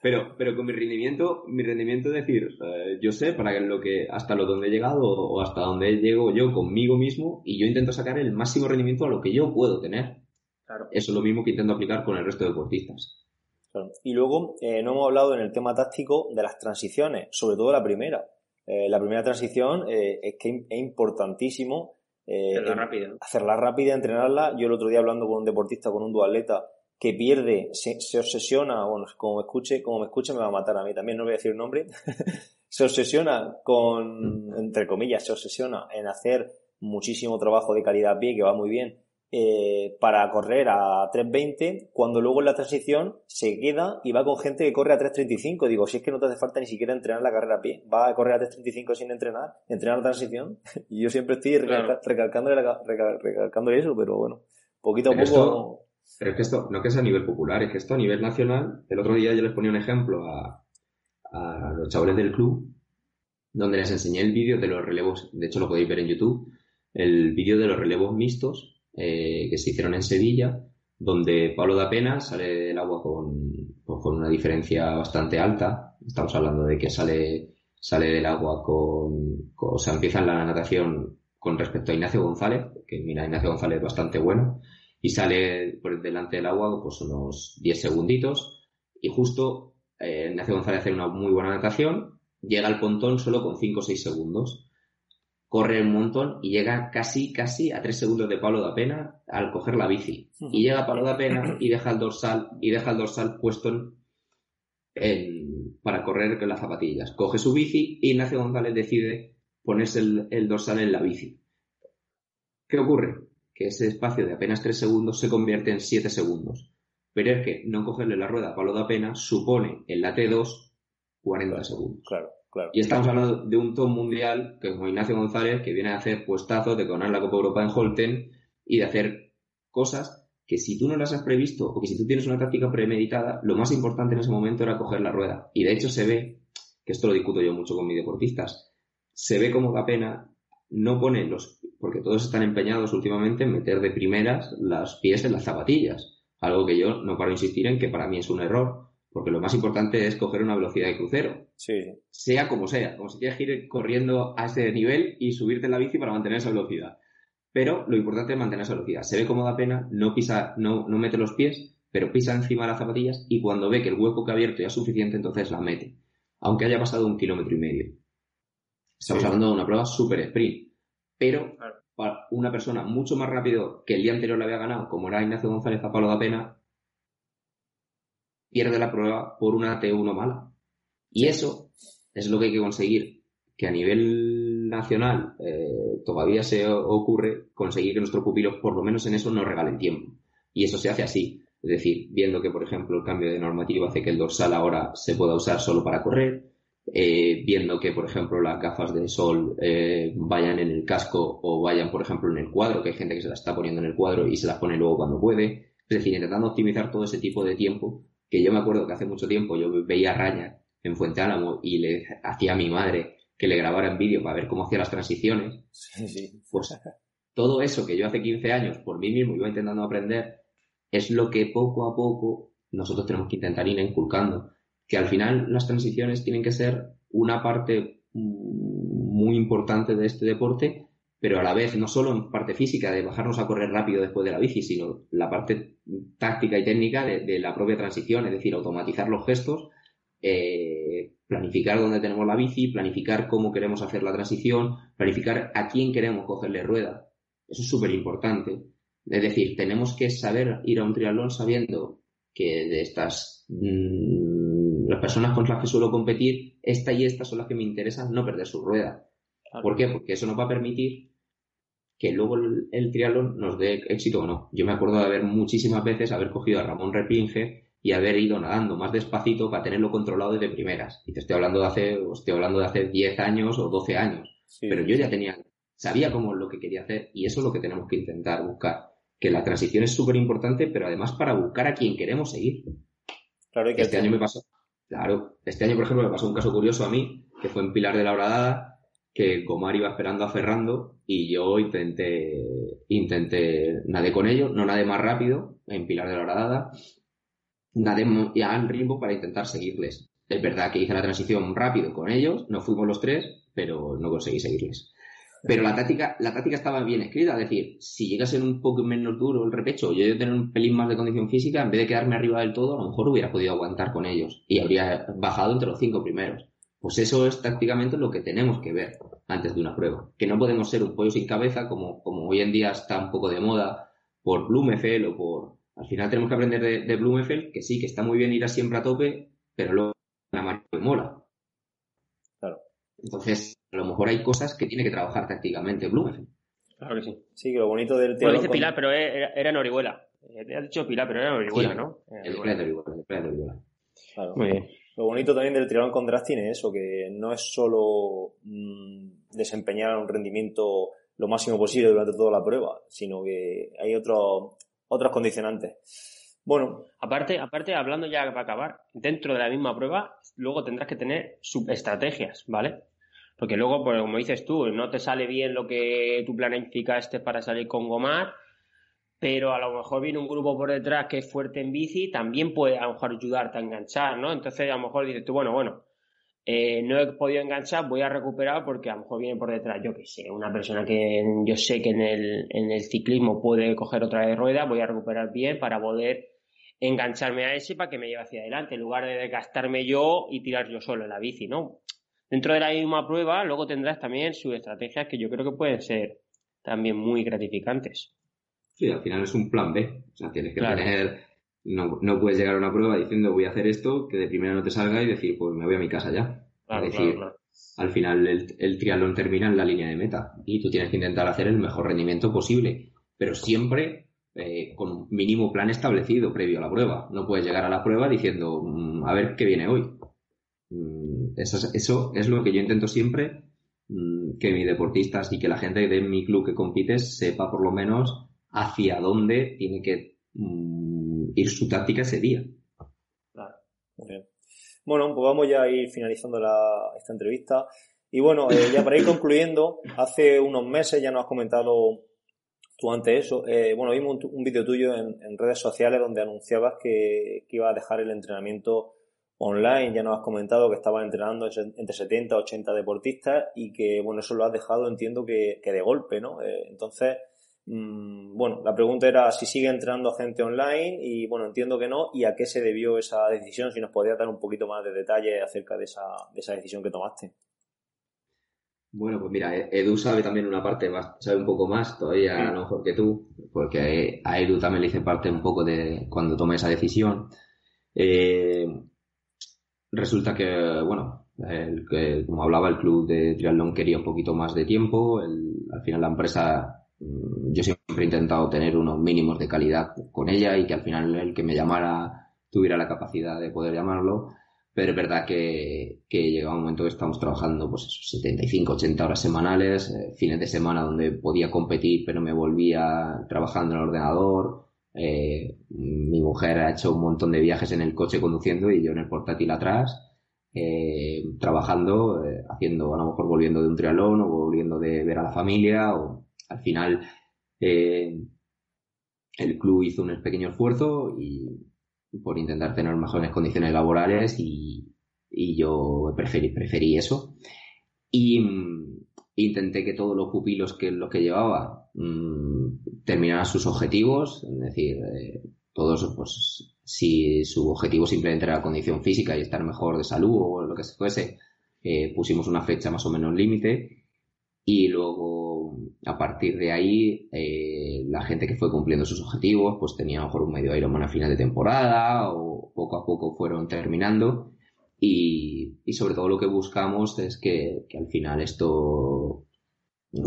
pero, pero con mi rendimiento, mi rendimiento es decir, eh, yo sé para lo que, hasta lo donde he llegado o hasta donde llego yo conmigo mismo y yo intento sacar el máximo rendimiento a lo que yo puedo tener. Claro. Eso es lo mismo que intento aplicar con el resto de deportistas. Y luego eh, no hemos hablado en el tema táctico de las transiciones, sobre todo la primera. Eh, la primera transición es que es importantísimo eh, hacerla rápida. Hacerla rápida, entrenarla. Yo el otro día hablando con un deportista, con un dualeta que pierde, se, obsesiona, bueno, como me escuche, como me escuche me va a matar a mí también, no voy a decir el nombre, se obsesiona con, entre comillas, se obsesiona en hacer muchísimo trabajo de calidad a pie, que va muy bien, eh, para correr a 3.20, cuando luego en la transición se queda y va con gente que corre a 3.35. Digo, si es que no te hace falta ni siquiera entrenar la carrera a pie, va a correr a 3.35 sin entrenar, entrenar la transición. y yo siempre estoy recalcándole, eso, pero bueno, poquito a poco. pero es que esto no que es a nivel popular, es que esto a nivel nacional. El otro día yo les ponía un ejemplo a, a los chavales del club, donde les enseñé el vídeo de los relevos, de hecho lo podéis ver en YouTube, el vídeo de los relevos mixtos eh, que se hicieron en Sevilla, donde Pablo da Pena sale del agua con, pues, con una diferencia bastante alta. Estamos hablando de que sale, sale del agua con, o sea, empieza la natación con respecto a Ignacio González, que mira, Ignacio González es bastante bueno, y sale por delante del agua pues unos 10 segunditos, y justo eh, Ignacio González hace una muy buena natación, llega al pontón solo con 5 o 6 segundos corre un montón y llega casi, casi a tres segundos de Pablo da Pena al coger la bici. Y llega Pablo da Pena y deja el dorsal, y deja el dorsal puesto en, para correr con las zapatillas. Coge su bici y Ignacio González decide ponerse el, dorsal en la bici. ¿Qué ocurre? Que ese espacio de apenas tres segundos se convierte en siete segundos. Pero es que no cogerle la rueda a Pablo da Pena supone en la T2 40 segundos. Claro. Y estamos hablando de un top mundial que como Ignacio González, que viene a hacer puestazos de ganar la Copa Europa en Holten y de hacer cosas que si tú no las has previsto o que si tú tienes una táctica premeditada, lo más importante en ese momento era coger la rueda. Y de hecho se ve, que esto lo discuto yo mucho con mis deportistas, se ve como da pena no pone los, porque todos están empeñados últimamente en meter de primeras las pies en las zapatillas. Algo que yo no paro de insistir en que para mí es un error porque lo más importante es coger una velocidad de crucero. Sí. Sea como sea, como si que ir corriendo a ese nivel y subirte en la bici para mantener esa velocidad. pero lo importante es mantener esa velocidad. Se ve como da pena, no pisa, no, no mete los pies, pero pisa encima de las zapatillas y cuando ve que el hueco que ha abierto ya es suficiente, entonces la mete. Aunque haya pasado un kilómetro y medio. Estamos hablando de una prueba super sprint. Pero para una persona mucho más rápido que el día anterior le había ganado, como era Ignacio González a palo da pena, pierde la prueba por una T1 mala. Y eso es lo que hay que conseguir, que a nivel nacional eh, todavía se ocurre conseguir que nuestros pupilos por lo menos en eso nos regalen tiempo. Y eso se hace así. Es decir, viendo que, por ejemplo, el cambio de normativa hace que el dorsal ahora se pueda usar solo para correr, eh, viendo que, por ejemplo, las gafas de sol eh, vayan en el casco o vayan, por ejemplo, en el cuadro, que hay gente que se las está poniendo en el cuadro y se las pone luego cuando puede. Es decir, intentando optimizar todo ese tipo de tiempo, que yo me acuerdo que hace mucho tiempo yo veía a Raña en Fuente Álamo y le hacía a mi madre que le grabara en vídeo para ver cómo hacía las transiciones. Pues todo eso que yo hace 15 años por mí mismo iba intentando aprender, es lo que poco a poco nosotros tenemos que intentar ir inculcando. Que al final las transiciones tienen que ser una parte muy importante de este deporte, pero a la vez no solo en parte física de bajarnos a correr rápido después de la bici, sino la parte táctica y técnica de, la propia transición, es decir, automatizar los gestos, eh, planificar dónde tenemos la bici, planificar cómo queremos hacer la transición, planificar a quién queremos cogerle rueda. Eso es súper importante. Es decir, tenemos que saber ir a un triatlón sabiendo que de estas mm, las personas con las que suelo competir, esta y esta son las que me interesan no perder su rueda. ¿Por qué? Porque eso nos va a permitir que luego el, triatlón nos dé éxito o no. Yo me acuerdo de haber muchísimas veces haber cogido a Ramón Repinge y haber ido nadando más despacito para tenerlo controlado desde primeras. Y te estoy hablando de hace, estoy hablando de hace 10 años o 12 años. Pero yo ya tenía, sabía cómo lo que quería hacer y eso es lo que tenemos que intentar buscar que la transición es súper importante, pero además para buscar a quien queremos seguir. Claro, y que este año me pasó, claro, este año, por ejemplo, me pasó un caso curioso a mí, que fue en Pilar de la Horadada, que Comar iba esperando a Ferrando y yo intenté, intenté, nadé con ellos, no nadé más rápido en Pilar de la Horadada, nadé ya en ritmo para intentar seguirles. Es verdad que hice la transición rápido con ellos, no fuimos los tres, pero no conseguí seguirles. Pero la táctica, la táctica estaba bien escrita, es decir, si llega a ser un poco menos duro el repecho, yo de tener un pelín más de condición física, en vez de quedarme arriba del todo, a lo mejor hubiera podido aguantar con ellos y habría bajado entre los cinco primeros. Pues eso es tácticamente lo que tenemos que ver antes de una prueba. Que no podemos ser un pollo sin cabeza, como, como hoy en día está un poco de moda por Blumefeld o por... Al final tenemos que aprender de, de Blumefeld, que sí, que está muy bien ir a siempre a tope, pero luego la marca mola. Claro. Entonces, a lo mejor hay cosas que tiene que trabajar tácticamente Blumenfeld. Claro que sí. Sí, que lo bonito del tema. Lo dice Pilar, pero era, en Orihuela. Ha dicho Pilar, pero era en Orihuela, ¿no? El play de Orihuela, el de Orihuela. Claro. Muy bien. Lo bonito también del triatlón con drafting es eso, que no es solo mmm, desempeñar un rendimiento lo máximo posible durante toda la prueba, sino que hay otros otros condicionantes. Bueno. Aparte, aparte, hablando ya para acabar, dentro de la misma prueba, luego tendrás que tener subestrategias, ¿vale? Porque luego, pues, como dices tú, no te sale bien lo que tú planificaste para salir con Gomar, pero a lo mejor viene un grupo por detrás que es fuerte en bici, también puede a lo mejor ayudarte a enganchar, ¿no? Entonces a lo mejor dices tú, bueno, bueno, eh, no he podido enganchar, voy a recuperar porque a lo mejor viene por detrás, yo que sé, una persona que yo sé que en el, en el ciclismo puede coger otra de rueda, voy a recuperar bien para poder engancharme a ese para que me lleve hacia adelante, en lugar de desgastarme yo y tirar yo solo en la bici, ¿no? Dentro de la misma prueba, luego tendrás también sus estrategias que yo creo que pueden ser también muy gratificantes. Sí, al final es un plan B. O sea, tienes que tener. No, no, puedes llegar a una prueba diciendo voy a hacer esto, que de primera no te salga y decir, pues me voy a mi casa ya. es decir, al final el, el triatlón termina en la línea de meta y tú tienes que intentar hacer el mejor rendimiento posible, pero siempre eh, con un mínimo plan establecido previo a la prueba. No puedes llegar a la prueba diciendo, mm, a ver qué viene hoy. Mm, eso, eso es lo que yo intento siempre, mm, que mis deportistas y que la gente de mi club que compite sepa por lo menos hacia dónde tiene que ir su táctica ese día. muy bien. Bueno, pues vamos ya a ir finalizando esta entrevista. Y bueno, eh, ya para ir concluyendo, hace unos meses ya nos has comentado tú antes eso. Eh, bueno, vimos un, vídeo tuyo en, redes sociales donde anunciabas que, que ibas a dejar el entrenamiento online, ya nos has comentado que estabas entrenando entre 70 y 80 deportistas y que, bueno, eso lo has dejado, entiendo que, de golpe, ¿no? Eh, entonces, bueno, la pregunta era si sigue entrenando gente online y bueno, entiendo que no y a qué se debió esa decisión, si nos podría dar un poquito más de detalle acerca de esa, esa decisión que tomaste. Bueno, pues mira, e-, Edu sabe también una parte, sabe un poco más todavía a lo mejor que tú, porque a Edu también le hice parte un poco de cuando tomé esa decisión. Eh, resulta que, bueno, el, como hablaba, el club de triatlón quería un poquito más de tiempo. al final la empresa, mm, yo siempre he intentado tener unos mínimos de calidad con ella y que al final el que me llamara tuviera la capacidad de poder llamarlo. Pero es verdad que, que llega un momento que estamos trabajando pues 75, 80 horas semanales, eh, fines de semana donde podía competir pero me volvía trabajando en el ordenador. Eh, mi mujer ha hecho un montón de viajes en el coche conduciendo y yo en el portátil atrás, eh, trabajando, haciendo, a lo mejor volviendo de un triatlón o volviendo de ver a la familia al final eh, el club hizo un pequeño esfuerzo y por intentar tener mejores condiciones laborales y, yo preferí, eso. Y mm, intenté que todos los pupilos que los que llevaba mm, terminaran sus objetivos, es decir, eh, todos, pues, si su objetivo simplemente era la condición física y estar mejor de salud o lo que fuese, eh, pusimos una fecha más o menos límite y luego a partir de ahí eh, la gente que fue cumpliendo sus objetivos pues tenía a lo mejor un medio Ironman a final de temporada o poco a poco fueron terminando. Y, y sobre todo lo que buscamos es que, que al final esto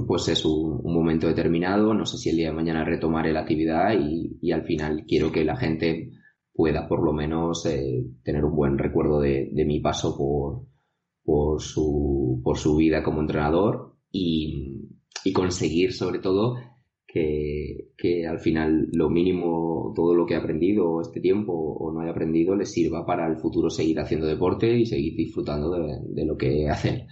pues es un, un, momento determinado, no sé si el día de mañana retomaré la actividad y, y al final quiero que la gente pueda por lo menos eh, tener un buen recuerdo de, de mi paso por, por, su, por su vida como entrenador y, y conseguir sobre todo que, que, al final lo mínimo, todo lo que he aprendido este tiempo o no he aprendido les sirva para el futuro seguir haciendo deporte y seguir disfrutando de, de lo que hacen.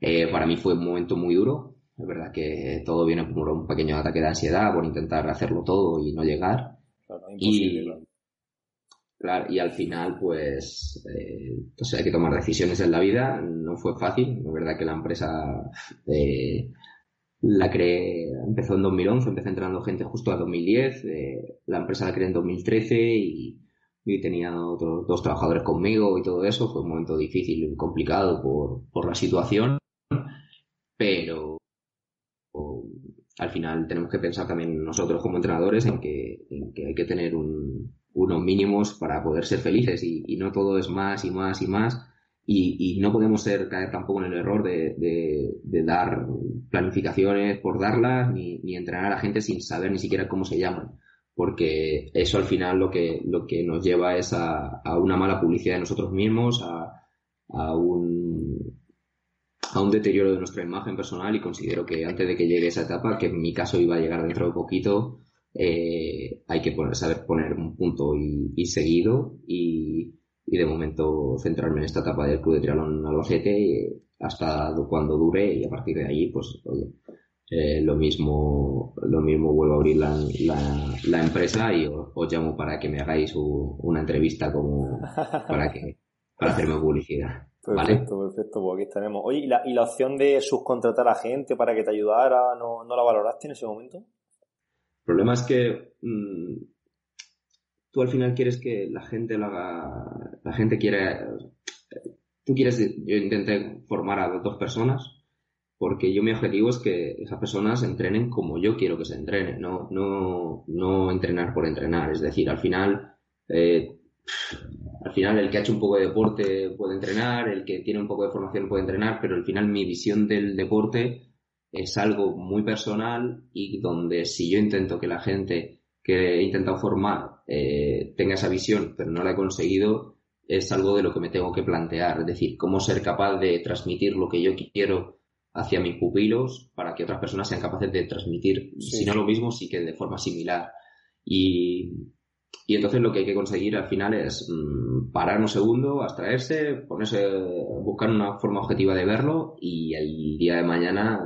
Eh, para mí fue un momento muy duro. Es verdad que todo viene por un pequeño ataque de ansiedad, por intentar hacerlo todo y no llegar. Claro, y, claro. Y al final, pues, eh, entonces hay que tomar decisiones en la vida. No fue fácil. Es verdad que la empresa eh, la creé, empezó en 2011, empecé entrenando gente justo a 2010. Eh, la empresa la creé en 2013 y, y tenía otros dos trabajadores conmigo y todo eso. Fue un momento difícil y complicado por, por la situación, pero al final tenemos que pensar también nosotros como entrenadores en que, en que hay que tener un, unos mínimos para poder ser felices y, y no todo es más y más y más y, no podemos ser, caer tampoco en el error de, dar planificaciones por darlas ni, ni, entrenar a la gente sin saber ni siquiera cómo se llaman. Porque eso al final lo que, lo que nos lleva es a, una mala publicidad de nosotros mismos, a, a, un, a un deterioro de nuestra imagen personal y considero que antes de que llegue esa etapa, que en mi caso iba a llegar dentro de poquito, eh, hay que poner, saber poner un punto y, y seguido y, y de momento centrarme en esta etapa del Club de Triatlón Albacete hasta cuando dure y a partir de ahí pues oye, eh, lo mismo lo mismo vuelvo a abrir la, la, empresa y os, llamo para que me hagáis una entrevista como para que para hacerme publicidad Perfecto, perfecto, pues aquí estaremos. Oye, ¿y la, ¿y la opción de subcontratar a gente para que te ayudara, no, no la valoraste en ese momento? Problema es que mmm, tú al final quieres que la gente lo haga, la gente quiere, tú quieres, yo intenté formar a dos personas porque yo mi objetivo es que esas personas entrenen como yo quiero que se entrenen, no, no, no entrenar por entrenar, es decir, al final, eh, al final el que ha hecho un poco de deporte puede entrenar, el que tiene un poco de formación puede entrenar, pero al final mi visión del deporte es algo muy personal y donde si yo intento que la gente que he intentado formar eh, tenga esa visión, pero no la he conseguido, es algo de lo que me tengo que plantear. Es decir, cómo ser capaz de transmitir lo que yo quiero hacia mis pupilos para que otras personas sean capaces de transmitir, si no lo mismo, sí que de forma similar. Y, y entonces lo que hay que conseguir al final es mmm, parar un segundo, abstraerse, ponerse, buscar una forma objetiva de verlo y el día de mañana,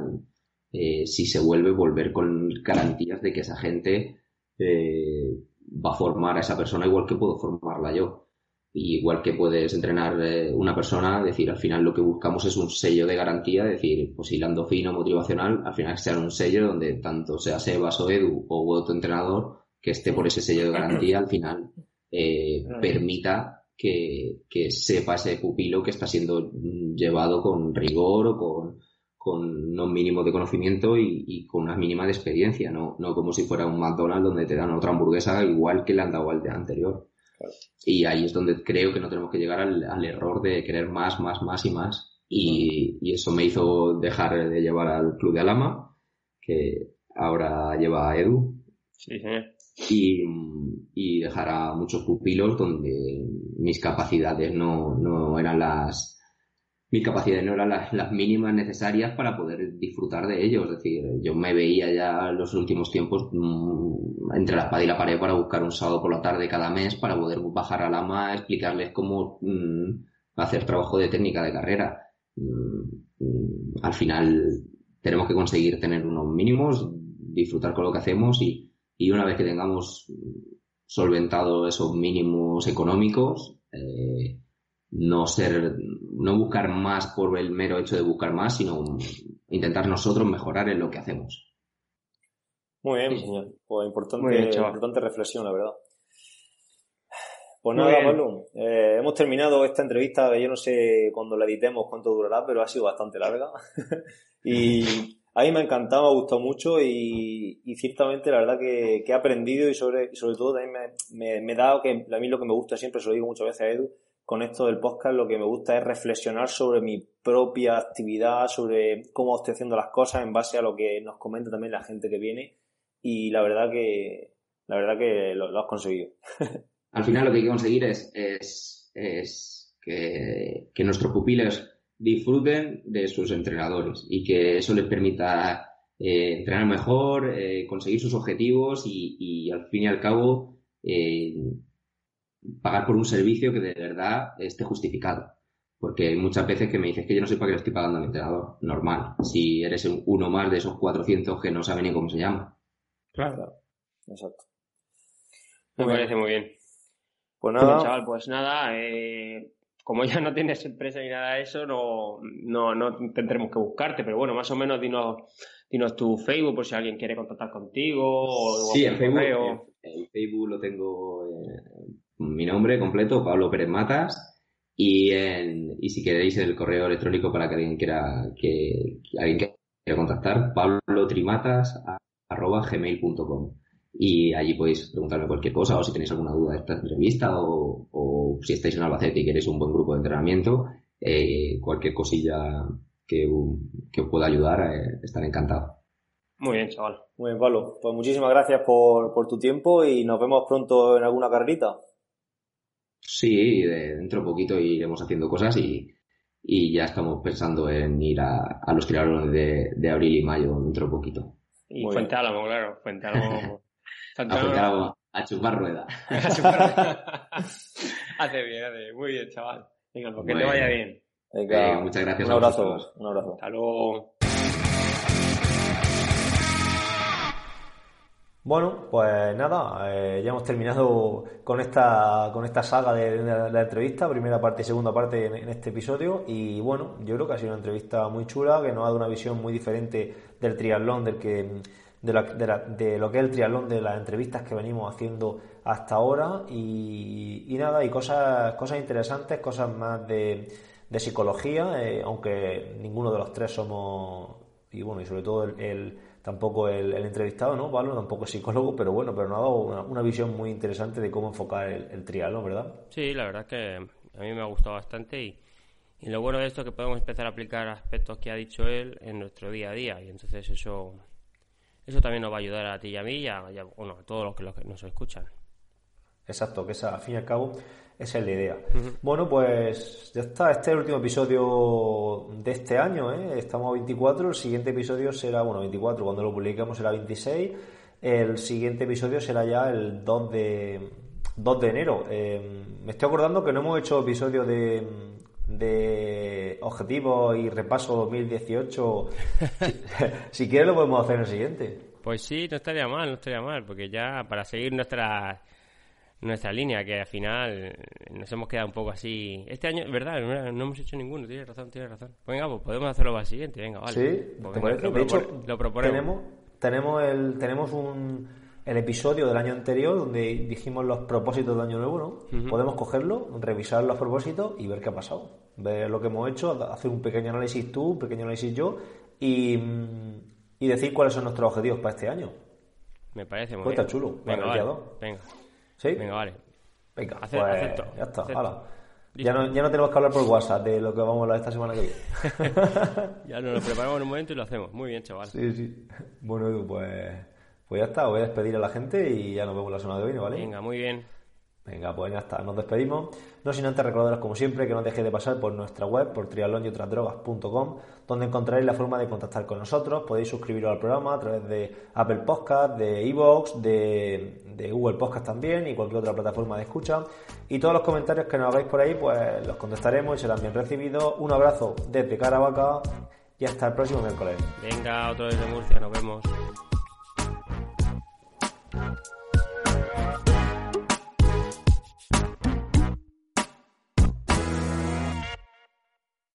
eh, si se vuelve, volver con garantías de que esa gente eh, va a formar a esa persona igual que puedo formarla yo. igual que puedes entrenar eh, una persona, decir, al final lo que buscamos es un sello de garantía, decir, pues hilando fino, motivacional, al final sea un sello donde tanto sea Sebas o Edu o otro entrenador que esté por ese sello de garantía, al final eh, permita que, que, sepa ese pupilo que está siendo llevado con rigor o con, con un mínimo de conocimiento y, con una mínima de experiencia, no, no como si fuera un McDonald's donde te dan otra hamburguesa igual que le han dado al anterior. Y ahí es donde creo que no tenemos que llegar al, error de querer más, más, más y más. Y, y, eso me hizo dejar de llevar al Club de Alama, que ahora lleva a Edu. Sí, señor y, dejar a muchos pupilos donde mis capacidades no, no eran las mis capacidades no eran las, mínimas necesarias para poder disfrutar de ellos. Es decir, yo me veía ya en los últimos tiempos mm, entre la espada y la pared para buscar un sábado por la tarde cada mes para poder bajar a Lama, explicarles cómo mm, hacer trabajo de técnica de carrera. Mm, al final tenemos que conseguir tener unos mínimos, disfrutar con lo que hacemos y, y una vez que tengamos solventado esos mínimos económicos, eh, no ser, no buscar más por el mero hecho de buscar más, sino intentar nosotros mejorar en lo que hacemos. Muy bien, señor. Pues importante, importante reflexión, la verdad. Pues nada, Pablo, eh, hemos terminado esta entrevista, yo no sé cuando la editemos cuánto durará, pero ha sido bastante larga. y a mí me ha encantado, me ha gustado mucho y, ciertamente la verdad que, he aprendido y sobre, sobre todo también me, me, he dado que a mí lo que me gusta siempre, se lo digo muchas veces a Edu, con esto del podcast lo que me gusta es reflexionar sobre mi propia actividad, sobre cómo estoy haciendo las cosas en base a lo que nos comenta también la gente que viene y la verdad que la verdad que lo, has conseguido. Al final lo que hay que conseguir es, es, es que, nuestros pupiles disfruten de sus entrenadores y que eso les permita eh, entrenar mejor, eh, conseguir sus objetivos y, al fin y al cabo eh, pagar por un servicio que de verdad esté justificado. Porque hay muchas veces que me dices que yo no sé para qué le estoy pagando al entrenador. Normal. Si eres uno más de esos 400 que no saben ni cómo se llama. Claro. Exacto. Me parece muy bien. Pues nada. chaval, pues nada, eh, como ya no tienes empresa ni nada de eso, no, no, no tendremos que buscarte, pero bueno, más o menos dinos, dinos tu Facebook por si alguien quiere contactar contigo. O sí, el Facebook, el, Facebook lo tengo eh, mi nombre completo, Pablo Pérez Matas, y, en, y si queréis el correo electrónico para que alguien quiera que, alguien quiera contactar, pablotrimatas@gmail.com y allí podéis preguntarme cualquier cosa o si tenéis alguna duda de esta entrevista o, si estáis en Albacete y queréis un buen grupo de entrenamiento, eh, cualquier cosilla que, que os pueda ayudar, eh, estaré encantado. Muy bien, chaval. Muy bien, Pablo. Pues muchísimas gracias por, por tu tiempo y nos vemos pronto en alguna carrerita. Sí, dentro de poquito iremos haciendo cosas y, y ya estamos pensando en ir a, a los triatlones de, de abril y mayo dentro de poquito. Y Fuente Álamo, claro. Fuente Álamo a, a chupar rueda. hace bien, hace bien. Muy bien, chaval. Venga, pues que te vaya bien. Venga, muchas gracias. Un abrazo. Un abrazo. Hasta luego. Bueno, pues nada, eh, ya hemos terminado con esta, con esta saga de, la entrevista, primera parte y segunda parte en, este episodio. Y bueno, yo creo que ha sido una entrevista muy chula, que nos ha dado una visión muy diferente del triatlón del que de, de, lo que es el triatlón, de las entrevistas que venimos haciendo hasta ahora y, nada, y cosas, cosas interesantes, cosas más de, de psicología, eh, aunque ninguno de los tres somos, y bueno, y sobre todo el, tampoco el, entrevistado, ¿no? Pablo tampoco es psicólogo, pero bueno, pero nos ha dado una, visión muy interesante de cómo enfocar el, el triatlón, ¿verdad? Sí, la verdad es que a mí me ha gustado bastante y, y lo bueno de esto es que podemos empezar a aplicar aspectos que ha dicho él en nuestro día a día y entonces eso eso también nos va a ayudar a ti y a mí y a, bueno, a todos los que, los que nos escuchan. Exacto, que esa, al fin y al cabo esa es la idea. Bueno, pues ya está, este es el último episodio de este año, ¿eh? estamos a 24, el siguiente episodio será, bueno, 24, cuando lo publiquemos será 26, el siguiente episodio será ya el 2 de, 2 de enero. Eh, me estoy acordando que no hemos hecho episodio de, de objetivos y repaso 2018, si, quieres lo podemos hacer en el siguiente. Pues sí, no estaría mal, no estaría mal, porque ya para seguir nuestras nuestra línea, que al final nos hemos quedado un poco así. Este año, verdad, no, hemos hecho ninguno, tienes razón, tienes razón. Venga, pues podemos hacerlo para el siguiente, venga, vale. Sí, pues lo, de hecho, lo proponemos. Tenemos, tenemos, el, tenemos un, el episodio del año anterior donde dijimos los propósitos del año nuevo, ¿no? Podemos cogerlo, revisar los propósitos y ver qué ha pasado. Ver lo que hemos hecho, hacer un pequeño análisis tú, un pequeño análisis yo y, y decir cuáles son nuestros objetivos para este año. Me parece muy pues bien. está chulo. Venga, vale. Venga. ¿Sí? Venga, vale. Venga, pues, ya está, Ya no, ya no tenemos que hablar por WhatsApp de lo que vamos a hablar esta semana que viene. ya nos lo preparamos en un momento y lo hacemos. Muy bien, chaval. Sí, sí. Bueno, Edu, pues, pues ya está. Voy a despedir a la gente y ya nos vemos la semana que viene, ¿vale? Venga, muy bien. Venga, pues ya está, nos despedimos. No sin antes recordaros, como siempre, que no dejéis de pasar por nuestra web, por triatlonyotradrogas.com, donde encontraréis la forma de contactar con nosotros. Podéis suscribiros al programa a través de Apple Podcast, de Evox, de, de Google Podcast también y cualquier otra plataforma de escucha. Y todos los comentarios que nos hagáis por ahí, pues los contestaremos y serán bien recibidos. Un abrazo desde Caravaca y hasta el próximo miércoles. Venga, otro desde Murcia, nos vemos.